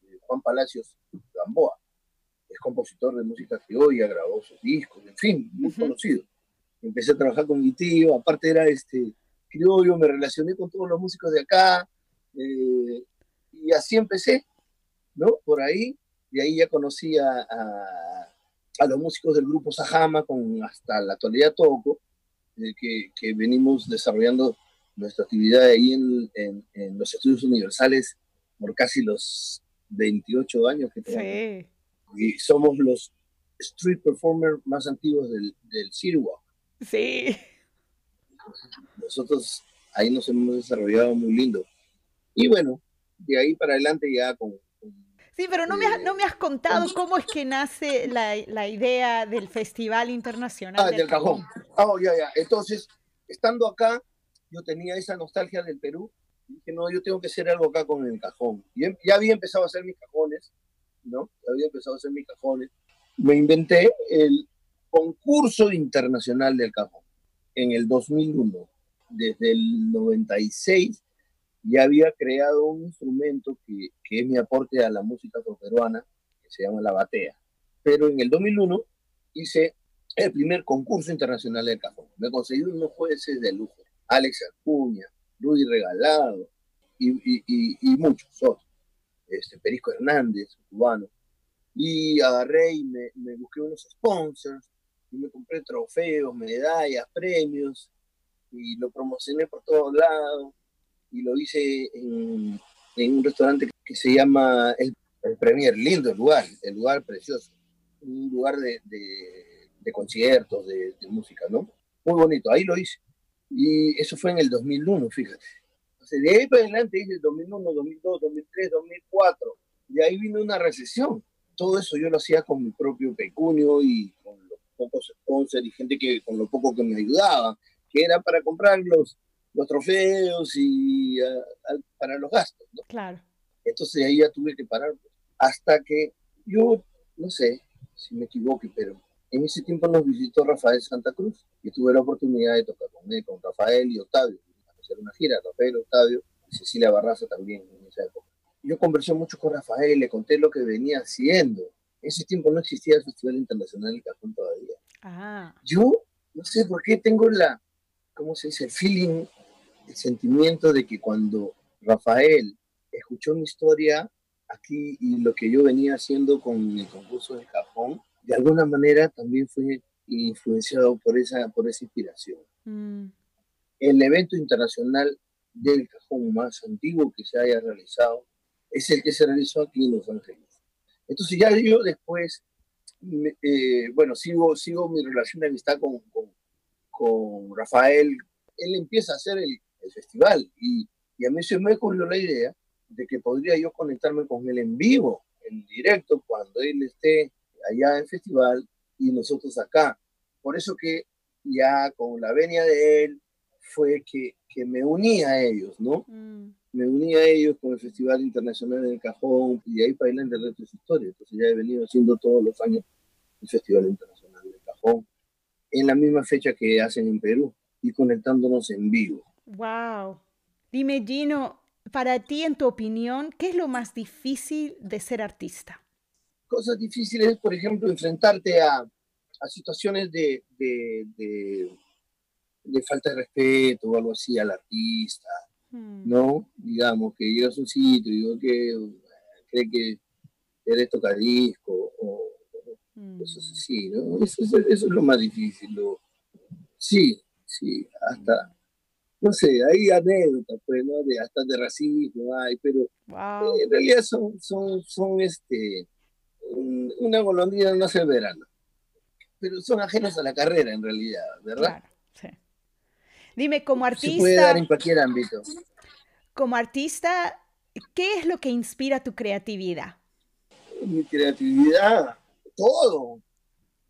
eh, Juan Palacios Gamboa, es compositor de música criolla, grabó sus discos, en fin, muy conocido. Empecé a trabajar con mi tío, aparte era este criollo, me relacioné con todos los músicos de acá, eh, y así empecé, ¿no? Por ahí, y ahí ya conocí a, a, los músicos del grupo Sajama, con hasta la actualidad Toco, eh, que, que, venimos desarrollando nuestra actividad ahí en, en, los estudios universales por casi los 28 años que tenemos. Sí. Y somos los street performers más antiguos del, del City Walk. Sí. Nosotros ahí nos hemos desarrollado muy lindo. Y bueno, de ahí para adelante ya con, Sí, pero no me, has, no me has contado cómo es que nace la, la idea del Festival Internacional. Ah, del, cajón. Ah, oh, ya, ya. Entonces, estando acá, yo tenía esa nostalgia del Perú. Y dije, no, yo tengo que hacer algo acá con el cajón. Y em, ya había empezado a hacer mis cajones, ¿no? Ya había empezado a hacer mis cajones. Me inventé el concurso internacional del cajón en el 2001. Desde el 96 ya había creado un instrumento que, que es mi aporte a la música peruana, que se llama la batea. Pero en el 2001 hice el primer concurso internacional del cajón. Me conseguí unos jueces de lujo, Alex Acuña, Rudy Regalado y, y, y, muchos otros. Este, Perisco Hernández, cubano. Y agarré y me, me busqué unos sponsors y me compré trofeos, medallas, premios y lo promocioné por todos lados y lo hice en, un restaurante que se llama el, Premier, lindo el lugar, el lugar precioso, un lugar de, de, conciertos, de, música, ¿no? Muy bonito, ahí lo hice. Y eso fue en el 2001, fíjate. Entonces, de ahí para adelante hice 2001, 2002, 2003, 2004, y ahí vino una recesión. Todo eso yo lo hacía con mi propio pecunio y con los pocos sponsors y gente que con lo poco que me ayudaba, que era para comprar los, los trofeos y ah, para los gastos. ¿no? Claro. Entonces ahí ya tuve que parar hasta que yo, no sé si me equivoque, pero en ese tiempo nos visitó Rafael Santa Cruz y tuve la oportunidad de tocar con él, con Rafael y Octavio, hacer una gira, Rafael, Octavio y Cecilia Barraza también en esa época. Yo conversé mucho con Rafael, le conté lo que venía haciendo. En ese tiempo no existía el Festival Internacional del Cajón todavía. Ah. Yo no sé por qué tengo la, ¿cómo se dice? El feeling el sentimiento de que cuando Rafael escuchó mi historia aquí y lo que yo venía haciendo con el concurso de cajón, de alguna manera también fue influenciado por esa, por esa inspiración. Mm. El evento internacional del cajón más antiguo que se haya realizado es el que se realizó aquí en Los Ángeles. Entonces ya yo después, eh, bueno, sigo, sigo mi relación de amistad con, con, con Rafael. Él empieza a hacer el, el festival. Y, y, a mí se me ocurrió la idea de que podría yo conectarme con él en vivo, en directo, cuando él esté allá en festival y nosotros acá. Por eso que ya con la venia de él fue que, que me uní a ellos, ¿no? Mm. me uní a ellos con el Festival Internacional del Cajón y de ahí para adelante el resto es historia. Entonces ya he venido haciendo todos los años el Festival Internacional del Cajón en la misma fecha que hacen en Perú y conectándonos en vivo. Wow. Dime, Gino, para ti, en tu opinión, ¿qué es lo más difícil de ser artista? Cosas difíciles, por ejemplo, enfrentarte a, a situaciones de, de, de, falta de respeto o algo así al artista, hmm. ¿no? Digamos, que llegas a un sitio y digo que cree que eres tocadisco o, hmm. cosas así, ¿no? Eso, eso, es lo más difícil. Lo, sí, sí, hasta no sé, hay anécdotas, pues, ¿no? De, hasta de racismo hay, pero eh, en realidad son, son, son este, una golondrina no hace el verano. Pero son ajenos a la carrera, en realidad, ¿verdad? Claro, sí. Dime, como artista... Se puede dar en cualquier ámbito. Como artista, ¿qué es lo que inspira tu creatividad? Mi creatividad, todo,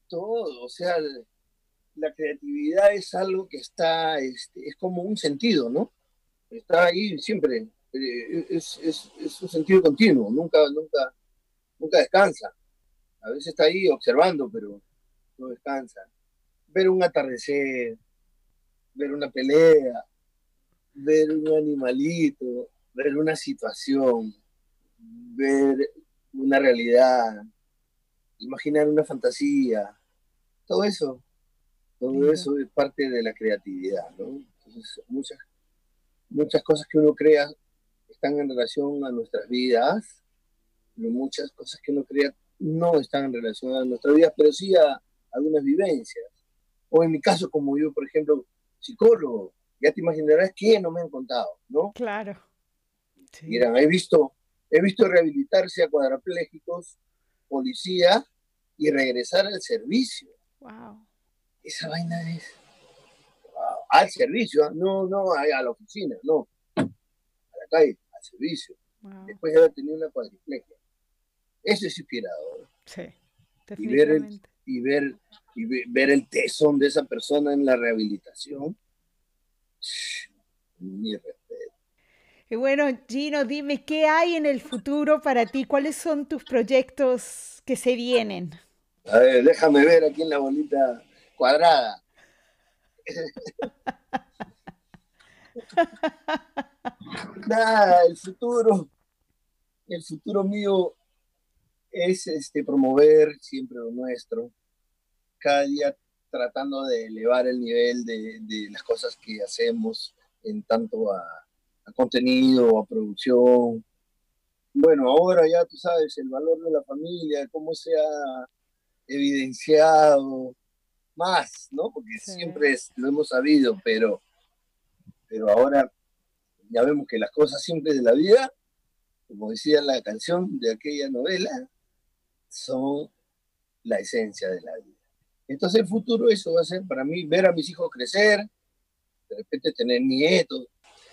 todo, o sea la creatividad es algo que está, este, es como un sentido, ¿no? Está ahí siempre, eh, es, es, un sentido continuo, nunca, nunca, nunca descansa. A veces está ahí observando, pero no descansa. Ver un atardecer, ver una pelea, ver un animalito, ver una situación, ver una realidad, imaginar una fantasía, todo eso todo eso es parte de la creatividad, ¿no? Entonces, muchas, muchas cosas que uno crea están en relación a nuestras vidas, pero muchas cosas que uno crea no están en relación a nuestras vidas, pero sí a algunas vivencias. O en mi caso, como yo, por ejemplo, psicólogo, ya te imaginarás que no me han contado, ¿no? Claro. Mira, he visto, he visto rehabilitarse a cuadraplégicos, policía y regresar al servicio. Wow esa vaina es al servicio, ¿ah? no, no a, la oficina, no, a la calle, al servicio. Después de haber tenido una cuadriplegia. Eso es inspirador. Sí, definitivamente. Y ver, y ver, y ver el tesón de esa persona en la rehabilitación. Mi respeto. Y bueno, Gino, dime, ¿qué hay en el futuro para ti? ¿Cuáles son tus proyectos que se vienen? A ver, déjame ver aquí en la bolita cuadrada. Nada, el futuro, el futuro mío es este, promover siempre lo nuestro, cada día tratando de elevar el nivel de, las cosas que hacemos en tanto a, a contenido, a producción. Bueno, ahora ya tú sabes el valor de la familia, cómo se ha evidenciado, más, ¿no? Porque siempre lo hemos sabido, pero, pero ahora ya vemos que las cosas simples de la vida, como decía la canción de aquella novela, son la esencia de la vida. Entonces el futuro eso va a ser para mí ver a mis hijos crecer, de repente tener nietos,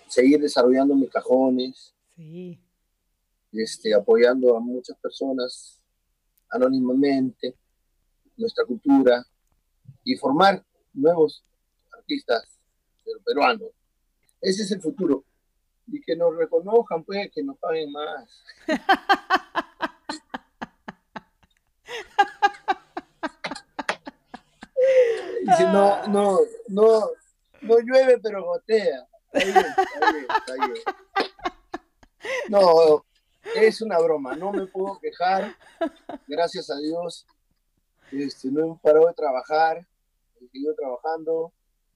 seguir desarrollando mis cajones, este, apoyando a muchas personas anónimamente, nuestra cultura, y formar nuevos artistas peruanos. Ese es el futuro. Y que nos reconozcan, pues, que nos paguen más. No, no, no, no llueve, pero gotea. No, es una broma, no me puedo quejar. Gracias a Dios, este, no he parado de trabajar he seguido trabajando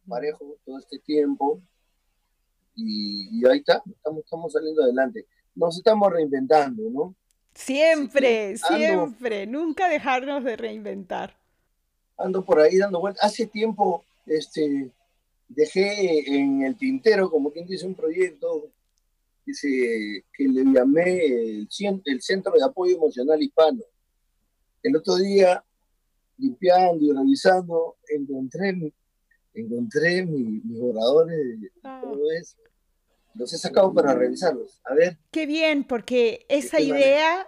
parejo todo este tiempo y, ahí está, estamos, estamos saliendo adelante. Nos estamos reinventando, ¿no? Siempre, siempre, nunca dejarnos de reinventar. Ando por ahí dando vueltas. Hace tiempo este, dejé en el tintero, como quien dice, un proyecto que, que le llamé el, el Centro de Apoyo Emocional Hispano. El otro día limpiando y revisando, encontré, encontré mis, oradores y ah. todo eso. Los he sacado para revisarlos. A ver. Qué bien, porque esa idea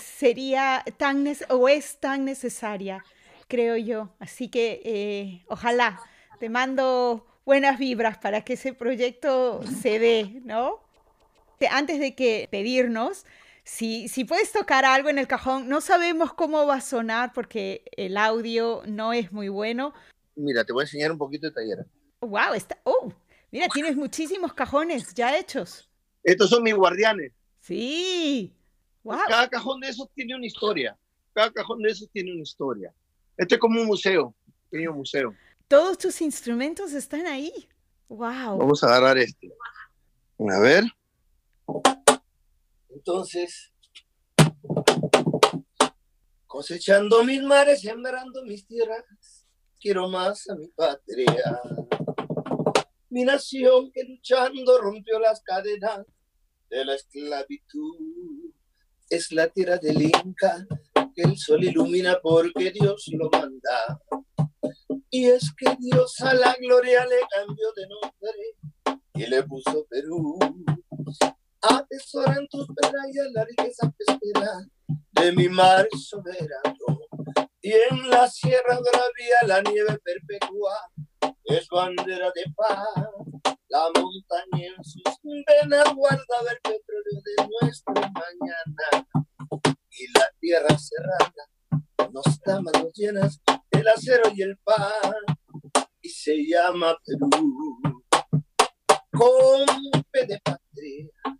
sería tan o es tan necesaria, creo yo. Así que eh, ojalá te mando buenas vibras para que ese proyecto se dé, ¿no? antes de que pedirnos, si, si puedes tocar algo en el cajón, no sabemos cómo va a sonar porque el audio no es muy bueno. Mira, te voy a enseñar un poquito de taller. Wow, está, oh, mira, tienes muchísimos cajones ya hechos. Estos son mis guardianes. Sí. Wow. Cada cajón de esos tiene una historia. Cada cajón de esos tiene una historia. Este es como un museo, un pequeño museo. Todos tus instrumentos están ahí. Wow. Vamos a agarrar este. A ver. Entonces, cosechando mis mares, sembrando mis tierras, quiero más a mi patria. Mi nación que luchando rompió las cadenas de la esclavitud. Es la tierra del Inca que el sol ilumina porque Dios lo manda. Y es que Dios a la gloria le cambió de nombre y le puso Perú. Atesoran tus playas la riqueza pesquera de mi mar soberano. Y en la sierra bravía la nieve perpetua es bandera de paz. La montaña en sus venas guarda el petróleo de nuestra mañana. Y la tierra cerrada nos da manos llenas el acero y el pan. Y se llama Perú. Con de patria.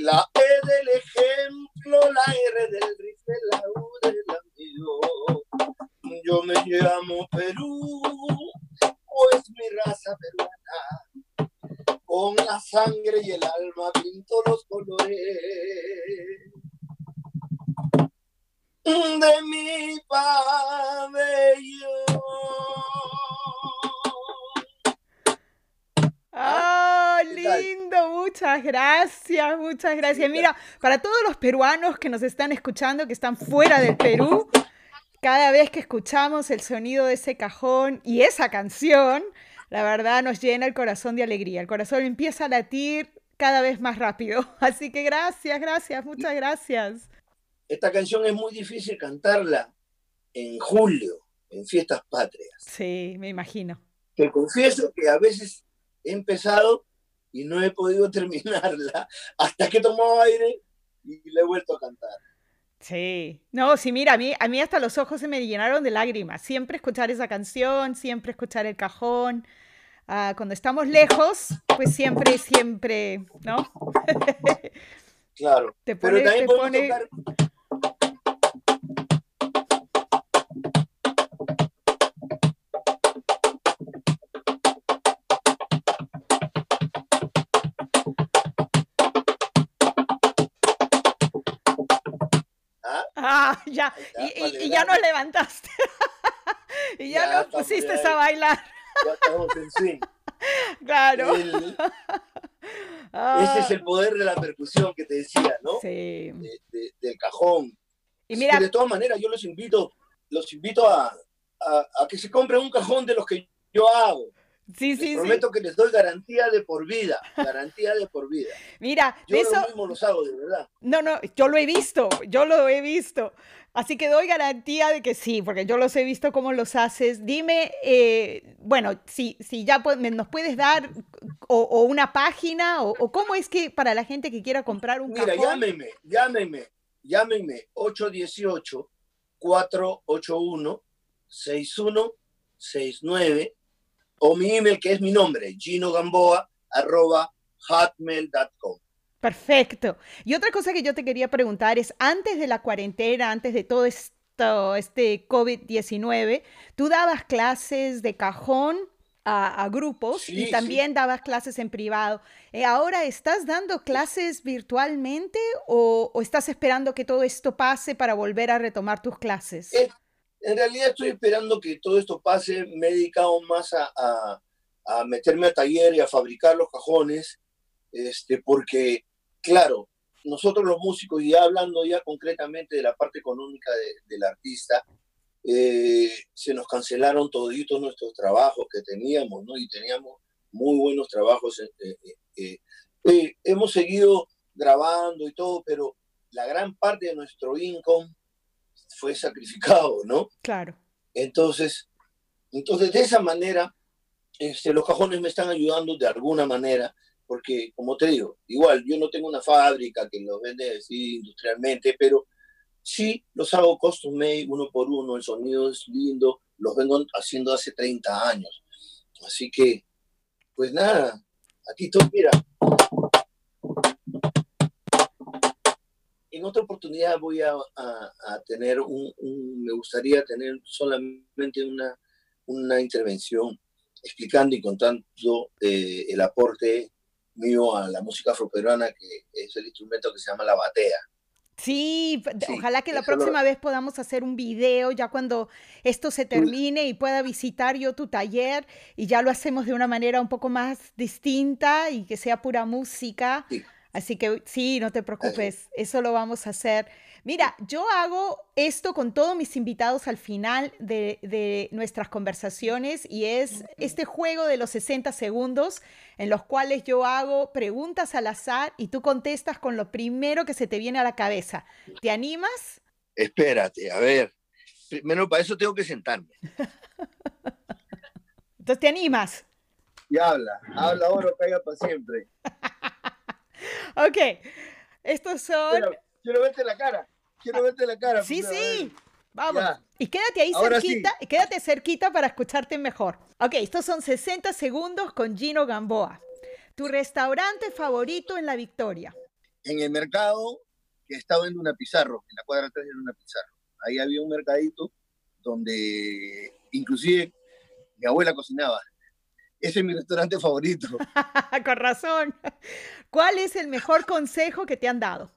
La E del ejemplo, la R del rifle, la U del amigo. Yo me llamo Perú, pues mi raza peruana, con la sangre y el alma pinto los colores de mi gracias, muchas gracias. Mira, para todos los peruanos que nos están escuchando, que están fuera del Perú, cada vez que escuchamos el sonido de ese cajón y esa canción, la verdad nos llena el corazón de alegría. El corazón empieza a latir cada vez más rápido. (laughs) Así que gracias, gracias, muchas gracias. Esta canción es muy difícil cantarla en julio, en fiestas patrias. Sí, me imagino. Te confieso que a veces he empezado y no he podido (laughs) terminarla hasta que he tomado aire y le he vuelto a cantar. Sí, no, sí, mira, a mí, a mí hasta los ojos se me llenaron de lágrimas. Siempre escuchar esa canción, siempre escuchar el cajón. Ah, cuando estamos lejos, pues siempre, siempre, ¿no? (laughs) claro. Te pone, Pero también te podemos pone- tocar ¿Ah? Ah, ya, y, para y- y ya nos levantaste. (laughs) y ya, Ya, nos pusiste a bailar, Ya estamos en swing. (laughs) claro. El- Ah, (laughs) ese es el poder de la percusión que te decía, ¿no? Sí. De- de- del cajón. Y mira, que de todas maneras, yo los invito, los invito a, a- a que se compren un cajón de los que yo hago. Sí, Les sí, sí. prometo que les doy garantía de por vida, garantía de por vida. Mira, Yo de lo eso, mismo los hago, de verdad. no, no, yo lo he visto, yo lo he visto. Así que doy garantía de que sí, porque yo los he visto cómo los haces. Dime, eh, bueno, si, si ya nos puedes dar o, o una página o, o cómo es que para la gente que quiera comprar un Mira, cajón. llámenme, llámenme, llámenme 818-481-6169 o mi email que es mi nombre, ginogamboa arroba hotmail.com. Perfecto. Y otra cosa que yo te quería preguntar es, antes de la cuarentena, antes de todo esto, este COVID-19, ¿tú dabas clases de cajón a, a grupos Sí, y sí. también dabas clases en privado? Eh, ¿Ahora estás dando clases virtualmente o, o estás esperando que todo esto pase para volver a retomar tus clases? Eh, En realidad estoy esperando que todo esto pase. Me he dedicado más a, a- a meterme a taller y a fabricar los cajones, este, porque, claro, nosotros los músicos, y hablando ya concretamente de la parte económica de- del artista, eh, se nos cancelaron toditos nuestros trabajos que teníamos, ¿no? Y teníamos muy buenos trabajos. eh, eh, hemos seguido grabando y todo, pero la gran parte de nuestro income fue sacrificado, ¿no? Claro. Entonces, entonces de esa manera, este, los cajones me están ayudando de alguna manera porque como te digo, igual yo no tengo una fábrica que los vende así industrialmente, pero sí los hago custom made uno por uno, el sonido es lindo, los vengo haciendo hace 30 años. Así que, pues nada, aquí estoy, mira. En otra oportunidad voy a, tener un, me gustaría tener solamente una, una intervención explicando y contando eh, el aporte mío a la música afroperuana, que es el instrumento que se llama la batea. Sí, ojalá que la próxima vez podamos hacer un video ya cuando esto se termine y pueda visitar yo tu taller y ya lo hacemos de una manera un poco más distinta y que sea pura música. Así que sí, no te preocupes, eso lo vamos a hacer. Mira, yo hago esto con todos mis invitados al final de, nuestras conversaciones y es este juego de los 60 segundos en los cuales yo hago preguntas al azar y tú contestas con lo primero que se te viene a la cabeza. ¿Te animas? Espérate, a ver. Primero, para eso tengo que sentarme. (laughs) Entonces, ¿te animas? Y habla, habla ahora, caiga para siempre. (laughs) (laughs) ok, estos son... quiero verte la cara. Quiero verte la cara. Sí, sí. Vamos. Y quédate ahí cerquita, y quédate cerquita para escucharte mejor. Ok, estos son 60 segundos con Gino Gamboa. ¿Tu restaurante favorito en La Victoria? En el mercado que estaba en una pizarro, en la cuadra 3 de una pizarro. Ahí había un mercadito donde inclusive mi abuela cocinaba. Ese es mi restaurante favorito. (laughs) Con razón. ¿Cuál es el mejor consejo que te han dado?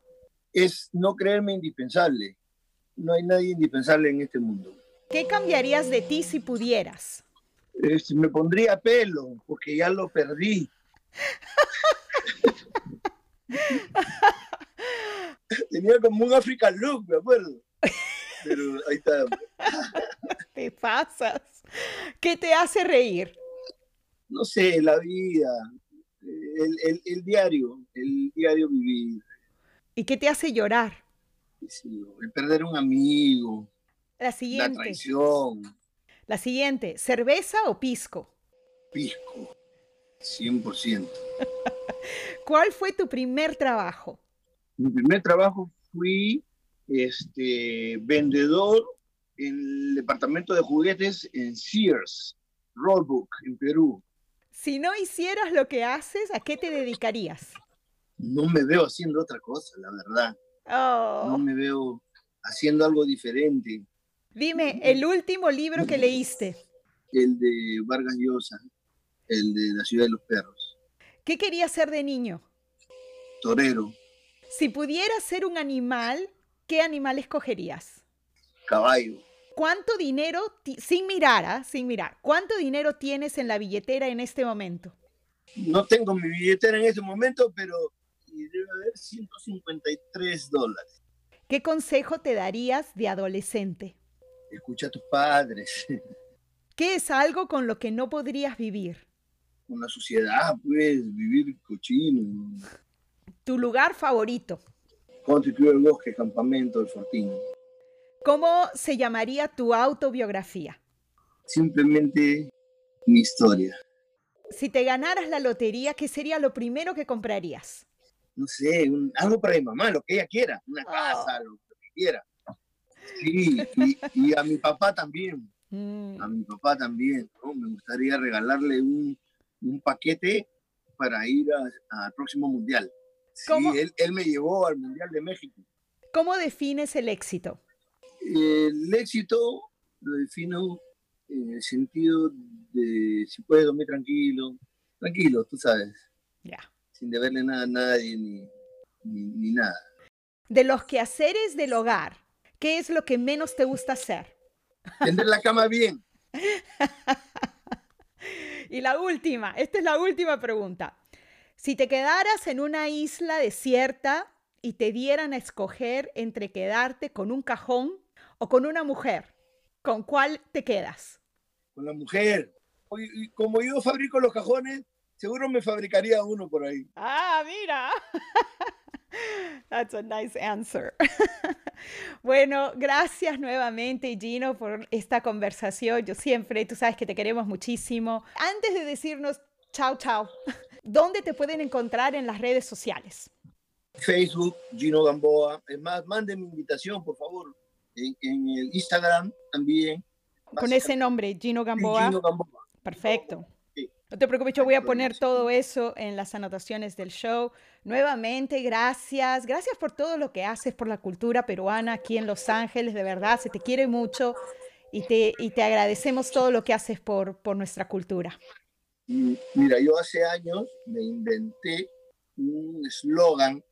es no creerme indispensable. No hay nadie indispensable en este mundo. ¿Qué cambiarías de ti si pudieras? me pondría pelo, porque ya lo perdí. (laughs) Tenía como un African look, me acuerdo. Pero ahí está. (laughs) Te pasas. ¿Qué te hace reír? No sé, la vida, el, el diario, el diario vivir. ¿Y qué te hace llorar? el perder un amigo. La siguiente. La traición. La siguiente, ¿cerveza o pisco? Pisco, 100%. (laughs) ¿Cuál fue tu primer trabajo? Mi primer trabajo fui este, vendedor en el departamento de juguetes en Sears, Rollbook, en Perú. Si no hicieras lo que haces, ¿a qué te dedicarías? no me veo haciendo otra cosa, la verdad. No oh. me veo haciendo algo diferente. Dime, el último libro que leíste. El de Vargas Llosa, el de La ciudad de los perros. ¿Qué querías ser de niño? Torero. Si pudieras ser un animal, ¿qué animal escogerías? Caballo. ¿Cuánto dinero, sin mirar, ¿ah? sin mirar, cuánto dinero tienes en la billetera en este momento? No tengo mi billetera en este momento, pero debe haber 153 dólares. ¿Qué consejo te darías de adolescente? Escucha a tus padres. (laughs) ¿Qué es algo con lo que no podrías vivir? Con la sociedad, pues, vivir cochino. ¿Tu lugar favorito? Country el Bosque, Campamento, El Fortín. ¿Cómo se llamaría tu autobiografía? Simplemente mi historia. Si te ganaras la lotería, ¿qué sería lo primero que comprarías? no sé, algo para mi mamá, lo que ella quiera, una casa, oh. lo, que quiera. Sí, y, a mi papá también, mm. a mi papá también, Me gustaría regalarle un, paquete para ir al próximo mundial. Sí, él, él, me llevó al Mundial de México. ¿Cómo defines el éxito? El éxito lo defino en el sentido de si puedes dormir tranquilo, tranquilo, tú sabes. Ya sin deberle nada a nadie ni, ni, nada. De los quehaceres del hogar, ¿qué es lo que menos te gusta hacer? Tender la cama bien. (laughs) y la última, esta es la última pregunta. Si te quedaras en una isla desierta y te dieran a escoger entre quedarte con un cajón o con una mujer, ¿con cuál te quedas? Con la mujer. Como yo fabrico los cajones, Seguro me fabricaría uno por ahí. Ah, mira. (laughs) That's a nice answer. (laughs) bueno, gracias nuevamente, Gino, por esta conversación. Yo siempre, tú sabes que te queremos muchísimo. Antes de decirnos chao, chao, (laughs) ¿Dónde te pueden encontrar en las redes sociales? Facebook, Gino Gamboa. Es más, manden mi invitación, por favor. En, el Instagram también. Con ese nombre, Gino Gamboa. Gino Gamboa. Perfecto. No te preocupes, yo voy a poner todo eso en las anotaciones del show. Nuevamente, gracias. Gracias por todo lo que haces por la cultura peruana aquí en Los Ángeles. De verdad, se te quiere mucho y te, y te agradecemos todo lo que haces por, por nuestra cultura. Mira, yo hace años me inventé un eslogan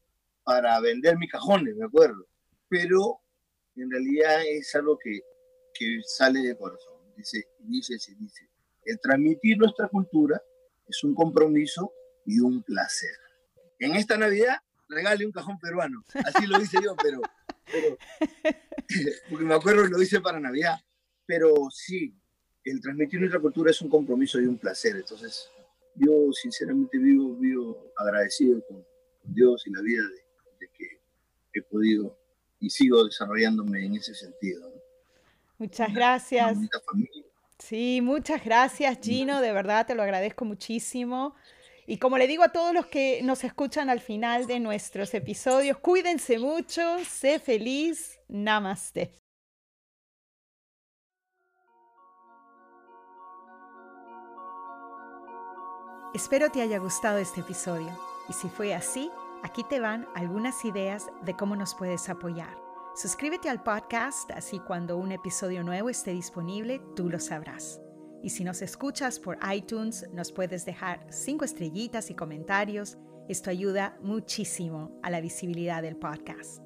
para vender mis cajones, me acuerdo. Pero en realidad es algo que, que sale de corazón. Dice, dice, dice el transmitir nuestra cultura es un compromiso y un placer. En esta Navidad, regale un cajón peruano. Así lo hice yo, pero, (laughs) porque me acuerdo que lo hice para Navidad. Pero sí, el transmitir nuestra cultura es un compromiso y un placer. Entonces, yo sinceramente vivo, vivo agradecido con, Dios y la vida de, que he podido y sigo desarrollándome en ese sentido. Muchas gracias. Sí, muchas gracias Gino, de verdad te lo agradezco muchísimo. Y como le digo a todos los que nos escuchan al final de nuestros episodios, cuídense mucho, sé feliz, namaste. Espero te haya gustado este episodio y si fue así, aquí te van algunas ideas de cómo nos puedes apoyar. Suscríbete al podcast, así cuando un episodio nuevo esté disponible, tú lo sabrás. Y si nos escuchas por iTunes, nos puedes dejar cinco estrellitas y comentarios. Esto ayuda muchísimo a la visibilidad del podcast.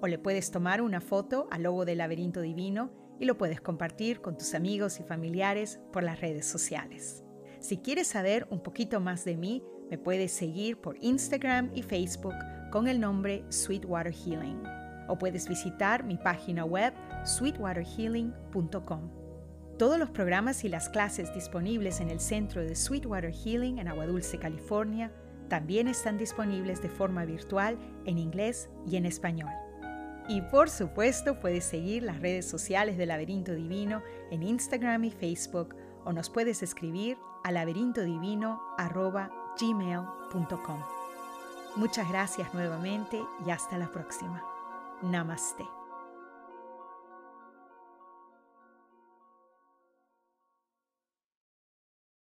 O le puedes tomar una foto al logo del laberinto divino y lo puedes compartir con tus amigos y familiares por las redes sociales. Si quieres saber un poquito más de mí, me puedes seguir por Instagram y Facebook con el nombre Sweetwater Healing o puedes visitar mi página web sweetwaterhealing.com. Todos los programas y las clases disponibles en el Centro de Sweetwater Healing en Agua Dulce, California, también están disponibles de forma virtual en inglés y en español. Y por supuesto puedes seguir las redes sociales de Laberinto Divino en Instagram y Facebook o nos puedes escribir a laberintodivino.gmail.com. Muchas gracias nuevamente y hasta la próxima. Namaste.